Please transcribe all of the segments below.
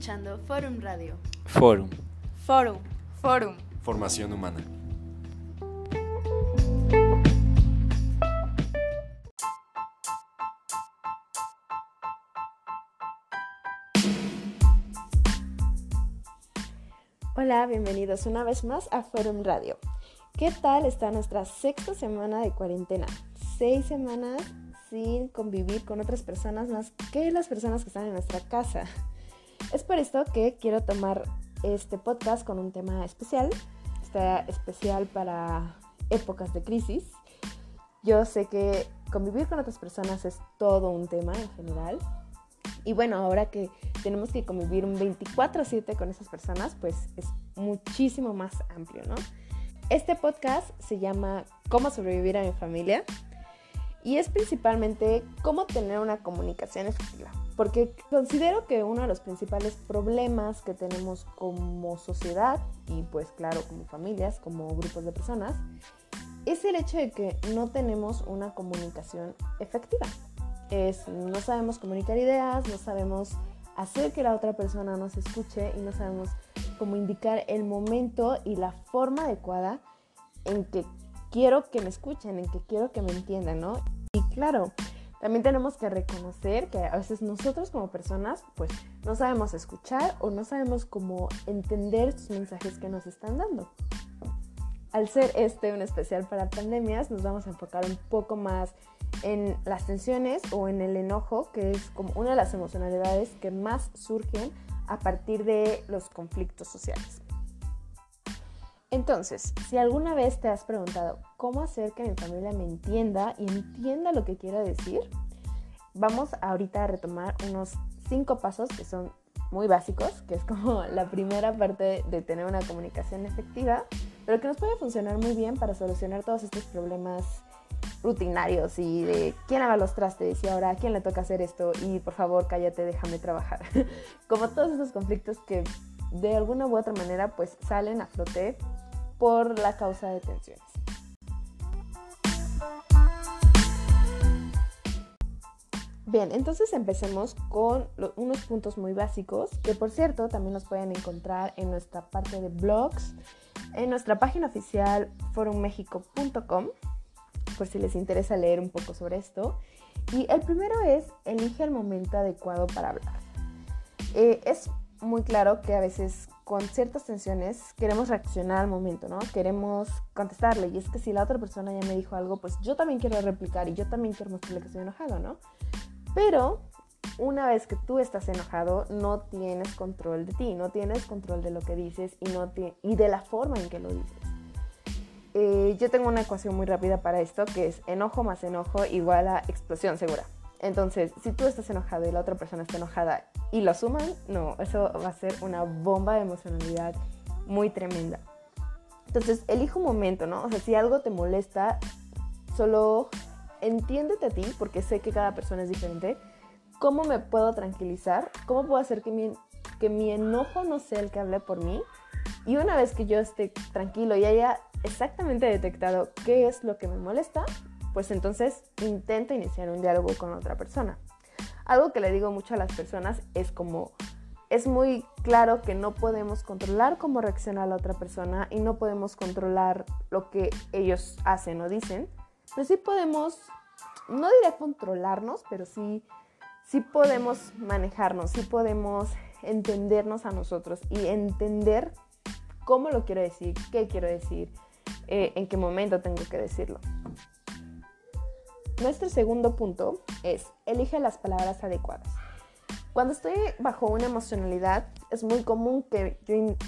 escuchando Forum Radio. Forum. Forum. Forum. Formación humana. Hola, bienvenidos una vez más a Forum Radio. ¿Qué tal está nuestra sexta semana de cuarentena? Seis semanas sin convivir con otras personas más que las personas que están en nuestra casa. Es por esto que quiero tomar este podcast con un tema especial. Está especial para épocas de crisis. Yo sé que convivir con otras personas es todo un tema en general. Y bueno, ahora que tenemos que convivir un 24/7 con esas personas, pues es muchísimo más amplio, ¿no? Este podcast se llama Cómo sobrevivir a mi familia y es principalmente cómo tener una comunicación efectiva. Porque considero que uno de los principales problemas que tenemos como sociedad y pues claro como familias, como grupos de personas, es el hecho de que no tenemos una comunicación efectiva. Es, no sabemos comunicar ideas, no sabemos hacer que la otra persona nos escuche y no sabemos cómo indicar el momento y la forma adecuada en que quiero que me escuchen, en que quiero que me entiendan, ¿no? Y claro, también tenemos que reconocer que a veces nosotros como personas pues no sabemos escuchar o no sabemos cómo entender estos mensajes que nos están dando. Al ser este un especial para pandemias, nos vamos a enfocar un poco más en las tensiones o en el enojo, que es como una de las emocionalidades que más surgen a partir de los conflictos sociales. Entonces, si alguna vez te has preguntado cómo hacer que mi familia me entienda y entienda lo que quiero decir, vamos ahorita a retomar unos cinco pasos que son muy básicos, que es como la primera parte de tener una comunicación efectiva, pero que nos puede funcionar muy bien para solucionar todos estos problemas rutinarios y de quién lava los trastes y ahora quién le toca hacer esto y por favor cállate, déjame trabajar. Como todos esos conflictos que de alguna u otra manera pues salen a flote por la causa de tensiones. Bien, entonces empecemos con unos puntos muy básicos que por cierto también los pueden encontrar en nuestra parte de blogs, en nuestra página oficial forummexico.com por si les interesa leer un poco sobre esto. Y el primero es, elige el momento adecuado para hablar. Eh, es muy claro que a veces con ciertas tensiones queremos reaccionar al momento, ¿no? Queremos contestarle. Y es que si la otra persona ya me dijo algo, pues yo también quiero replicar y yo también quiero mostrarle que estoy enojado, ¿no? Pero una vez que tú estás enojado, no tienes control de ti, no tienes control de lo que dices y, no y de la forma en que lo dices. Eh, yo tengo una ecuación muy rápida para esto, que es enojo más enojo igual a explosión segura. Entonces, si tú estás enojado y la otra persona está enojada y lo suman, no, eso va a ser una bomba de emocionalidad muy tremenda. Entonces, elige un momento, ¿no? O sea, si algo te molesta, solo entiéndete a ti, porque sé que cada persona es diferente. ¿Cómo me puedo tranquilizar? ¿Cómo puedo hacer que mi, que mi enojo no sea el que hable por mí? Y una vez que yo esté tranquilo y haya exactamente detectado qué es lo que me molesta, pues entonces intento iniciar un diálogo con otra persona. Algo que le digo mucho a las personas es como, es muy claro que no podemos controlar cómo reacciona la otra persona y no podemos controlar lo que ellos hacen o dicen, pero sí podemos, no diré controlarnos, pero sí, sí podemos manejarnos, sí podemos entendernos a nosotros y entender cómo lo quiero decir, qué quiero decir, eh, en qué momento tengo que decirlo. Nuestro segundo punto es elige las palabras adecuadas. Cuando estoy bajo una emocionalidad es muy común que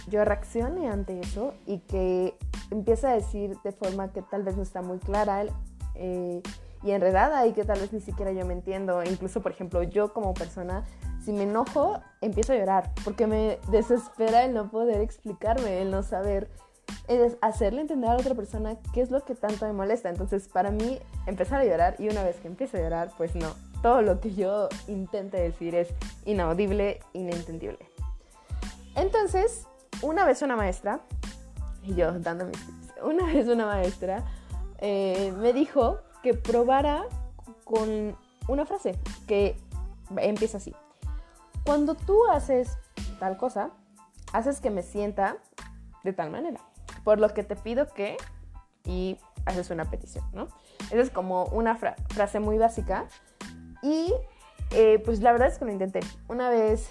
yo, reaccione ante eso y que empiece a decir de forma que tal vez no está muy clara eh, y enredada y que tal vez ni siquiera yo me entiendo. Incluso, por ejemplo, yo como persona, si me enojo, empiezo a llorar porque me desespera el no poder explicarme, el no saber es hacerle entender a la otra persona qué es lo que tanto me molesta. Entonces, para mí, empezar a llorar y una vez que empiezo a llorar, pues no, todo lo que yo intente decir es inaudible, inentendible. Entonces, una vez una maestra, y yo dando mis una vez una maestra eh, me dijo que probara con una frase que empieza así. Cuando tú haces tal cosa, haces que me sienta de tal manera. Por lo que te pido que y haces una petición, ¿no? Esa es como una frase muy básica y eh, pues la verdad es que lo intenté. Una vez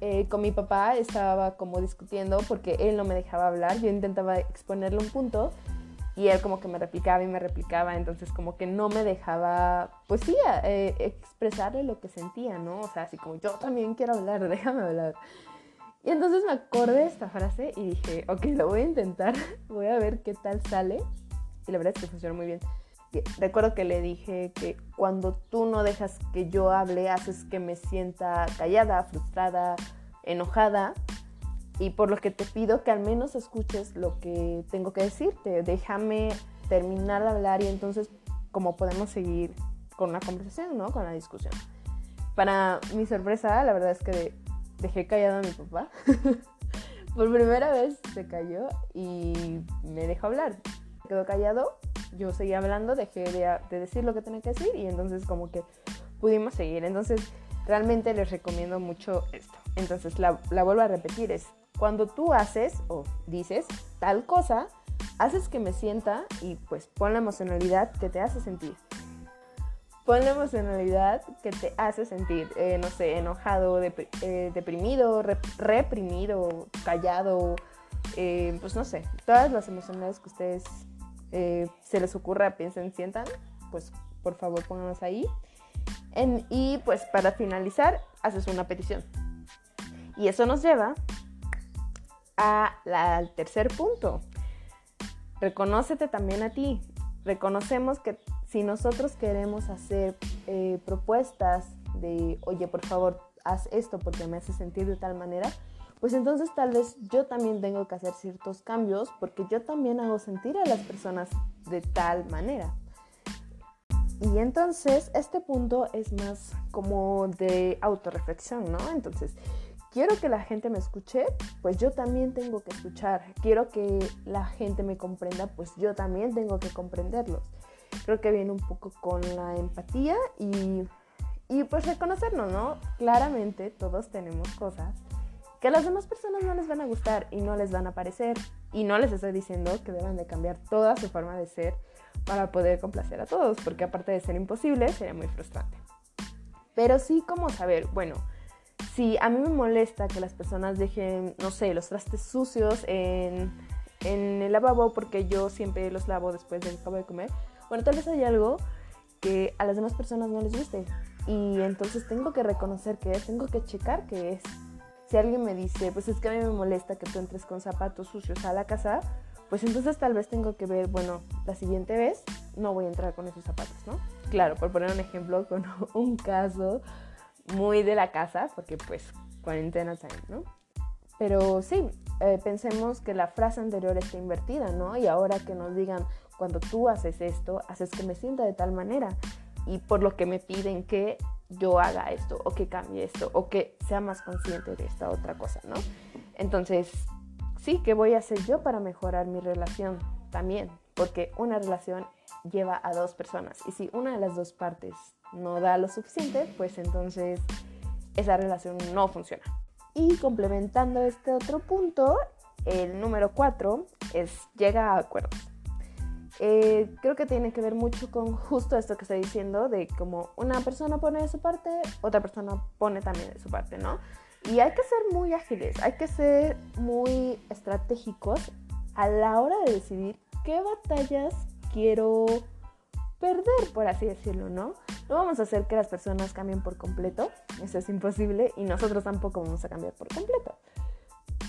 eh, con mi papá estaba como discutiendo porque él no me dejaba hablar, yo intentaba exponerle un punto y él como que me replicaba y me replicaba, entonces como que no me dejaba, pues sí, eh, expresarle lo que sentía, ¿no? O sea, así como yo también quiero hablar, déjame hablar. Y entonces me acordé de esta frase y dije, ok, lo voy a intentar, voy a ver qué tal sale. Y la verdad es que funcionó muy bien. Recuerdo que le dije que cuando tú no dejas que yo hable, haces que me sienta callada, frustrada, enojada. Y por lo que te pido que al menos escuches lo que tengo que decirte. Déjame terminar de hablar y entonces como podemos seguir con la conversación, ¿no? Con la discusión. Para mi sorpresa, la verdad es que dejé callado a mi papá. por primera vez se cayó y me dejó hablar. Quedó callado yo seguía hablando, dejé de, decir lo que tenía que decir y entonces como que pudimos seguir. Entonces realmente les recomiendo mucho esto. Entonces la, la vuelvo a repetir, es cuando tú haces o dices tal cosa, haces que me sienta y pues pon la emocionalidad que te hace sentir. Pon la emocionalidad que te hace sentir, eh, no sé, enojado, eh, deprimido, reprimido, callado, eh, pues no sé, todas las emociones que ustedes se les ocurra, piensen, sientan, pues por favor pónganos ahí. y pues para finalizar, haces una petición. Y eso nos lleva al tercer punto. Reconócete también a ti. Reconocemos que si nosotros queremos hacer eh, propuestas de, oye, por favor, haz esto porque me hace sentir de tal manera, pues entonces tal vez yo también tengo que hacer ciertos cambios porque yo también hago sentir a las personas de tal manera. Y entonces este punto es más como de autorreflexión, ¿no? Entonces, quiero que la gente me escuche, pues yo también tengo que escuchar. Quiero que la gente me comprenda, pues yo también tengo que comprenderlos. Creo que viene un poco con la empatía y, y pues reconocernos, ¿no? Claramente todos tenemos cosas que a las demás personas no les van a gustar y no les van a parecer. Y no les estoy diciendo que deben de cambiar toda su forma de ser para poder complacer a todos, porque aparte de ser imposible, sería muy frustrante. Pero sí como saber, bueno, si a mí me molesta que las personas dejen, no sé, los trastes sucios en, en el lavabo porque yo siempre los lavo después de que acabo de comer, bueno, tal vez hay algo que a las demás personas no les guste. Y entonces tengo que reconocer que es, tengo que checar que es si alguien me dice, pues es que a mí me molesta que tú entres con zapatos sucios a la casa, pues entonces tal vez tengo que ver, bueno, la siguiente vez no voy a entrar con esos zapatos, ¿no? Claro, por poner un ejemplo con un caso muy de la casa, porque pues cuarentena time, ¿no? Pero sí, eh, pensemos que la frase anterior está invertida, ¿no? Y ahora que nos digan, cuando tú haces esto, haces que me sienta de tal manera y por lo que me piden que yo haga esto o que cambie esto o que sea más consciente de esta otra cosa, ¿no? Entonces, sí, ¿qué voy a hacer yo para mejorar mi relación también? Porque una relación lleva a dos personas y si una de las dos partes no da lo suficiente, pues entonces esa relación no funciona. Y complementando este otro punto, el número cuatro es llega a acuerdos. Eh, creo que tiene que ver mucho con justo esto que estoy diciendo, de como una persona pone de su parte, otra persona pone también de su parte, ¿no? Y hay que ser muy ágiles, hay que ser muy estratégicos a la hora de decidir qué batallas quiero perder, por así decirlo, ¿no? No vamos a hacer que las personas cambien por completo, eso es imposible, y nosotros tampoco vamos a cambiar por completo.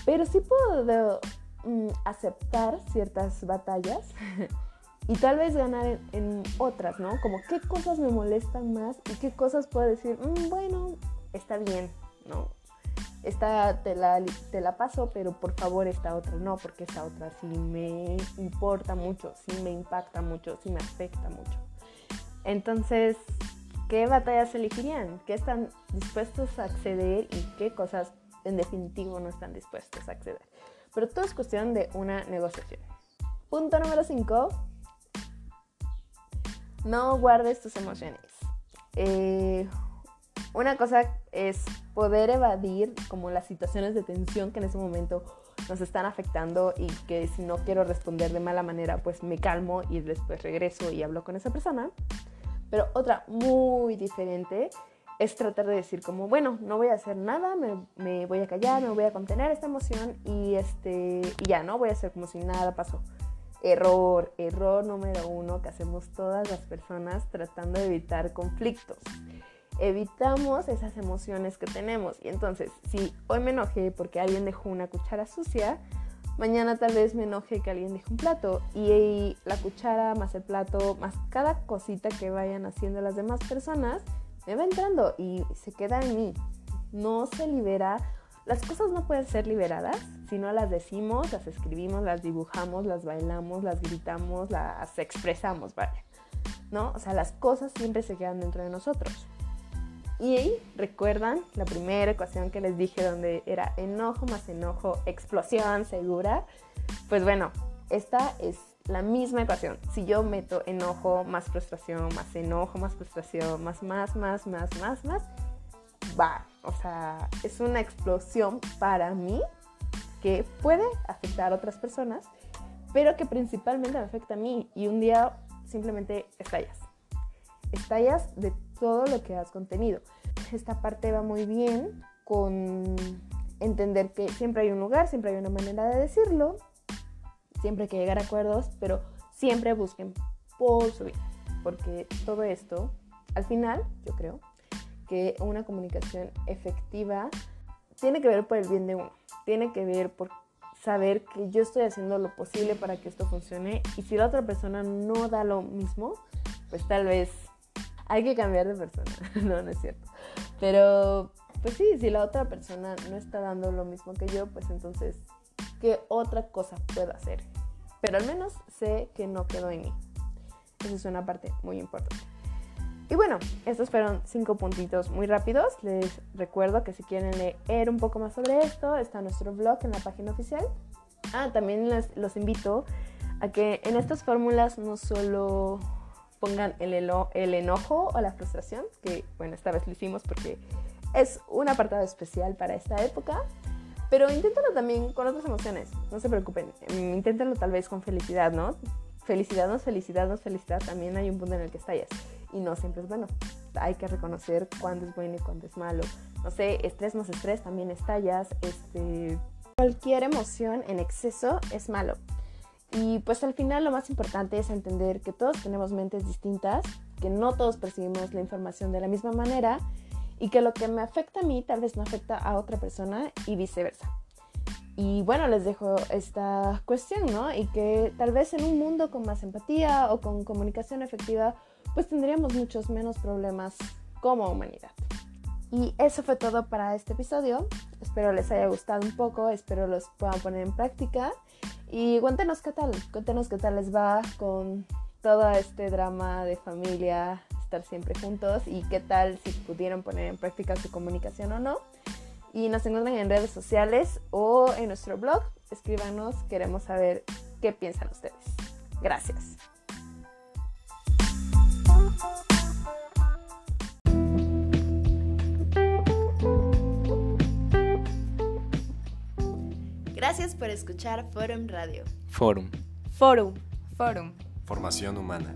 Pero sí puedo mm, aceptar ciertas batallas y tal vez ganar en, otras, ¿no? Como qué cosas me molestan más y qué cosas puedo decir, mm, bueno, está bien, ¿no? Esta te la, te la paso, pero por favor esta otra no, porque esta otra sí me importa mucho, sí me impacta mucho, sí me afecta mucho. Entonces, ¿qué batallas elegirían? ¿Qué están dispuestos a acceder y qué cosas en definitivo no están dispuestos a acceder? Pero todo es cuestión de una negociación. Punto número 5 no guardes tus emociones. Eh, una cosa es poder evadir como las situaciones de tensión que en ese momento nos están afectando y que si no quiero responder de mala manera, pues me calmo y después regreso y hablo con esa persona. Pero otra muy diferente es tratar de decir como, bueno, no voy a hacer nada, me, voy a callar, me voy a contener esta emoción y, este, y ya, ¿no? Voy a hacer como si nada pasó. Error, error número uno que hacemos todas las personas tratando de evitar conflictos. Evitamos esas emociones que tenemos. Y entonces, si hoy me enojé porque alguien dejó una cuchara sucia, mañana tal vez me enoje que alguien dejó un plato. Y la cuchara más el plato, más cada cosita que vayan haciendo las demás personas, me va entrando y se queda en mí. No se libera. Las cosas no pueden ser liberadas si no las decimos, las escribimos, las dibujamos, las bailamos, las gritamos, las expresamos, vaya. ¿No? O sea, las cosas siempre se quedan dentro de nosotros. Y recuerdan la primera ecuación que les dije donde era enojo más enojo, explosión segura. Pues bueno, esta es la misma ecuación. Si yo meto enojo más frustración, más enojo más frustración, más, más, más, más, más, más, va. O sea, es una explosión para mí que puede afectar a otras personas, pero que principalmente me afecta a mí. Y un día simplemente estallas. Estallas de todo lo que has contenido. Esta parte va muy bien con entender que siempre hay un lugar, siempre hay una manera de decirlo, siempre hay que llegar a acuerdos, pero siempre busquen por su bien, porque todo esto, al final, yo creo que una comunicación efectiva tiene que ver por el bien de uno, tiene que ver por saber que yo estoy haciendo lo posible para que esto funcione y si la otra persona no da lo mismo, pues tal vez hay que cambiar de persona. no, no es cierto. Pero, pues sí, si la otra persona no está dando lo mismo que yo, pues entonces, ¿qué otra cosa puedo hacer? Pero al menos sé que no quedó en mí. Esa es una parte muy importante. Y bueno, estos fueron cinco puntitos muy rápidos. Les recuerdo que si quieren leer un poco más sobre esto, está nuestro blog en la página oficial. Ah, también les, los invito a que en estas fórmulas no solo pongan el, el enojo o la frustración, que bueno, esta vez lo hicimos porque es un apartado especial para esta época, pero inténtalo también con otras emociones, no se preocupen, mm, inténtenlo tal vez con felicidad, ¿no? Felicidad no felicidad, no felicidad, también hay un punto en el que estallas y no siempre es bueno. Hay que reconocer cuándo es bueno y cuándo es malo. No sé, estrés más estrés también estallas, este, cualquier emoción en exceso es malo. Y pues al final lo más importante es entender que todos tenemos mentes distintas, que no todos percibimos la información de la misma manera y que lo que me afecta a mí tal vez no afecta a otra persona y viceversa. Y bueno, les dejo esta cuestión, ¿no? Y que tal vez en un mundo con más empatía o con comunicación efectiva, pues tendríamos muchos menos problemas como humanidad. Y eso fue todo para este episodio. Espero les haya gustado un poco, espero los puedan poner en práctica. Y cuéntenos qué tal, cuéntenos qué tal les va con todo este drama de familia, estar siempre juntos y qué tal si pudieron poner en práctica su comunicación o no. Y nos encuentran en redes sociales o en nuestro blog. Escríbanos, queremos saber qué piensan ustedes. Gracias. Gracias por escuchar Forum Radio. Forum. Forum. Forum. Formación humana.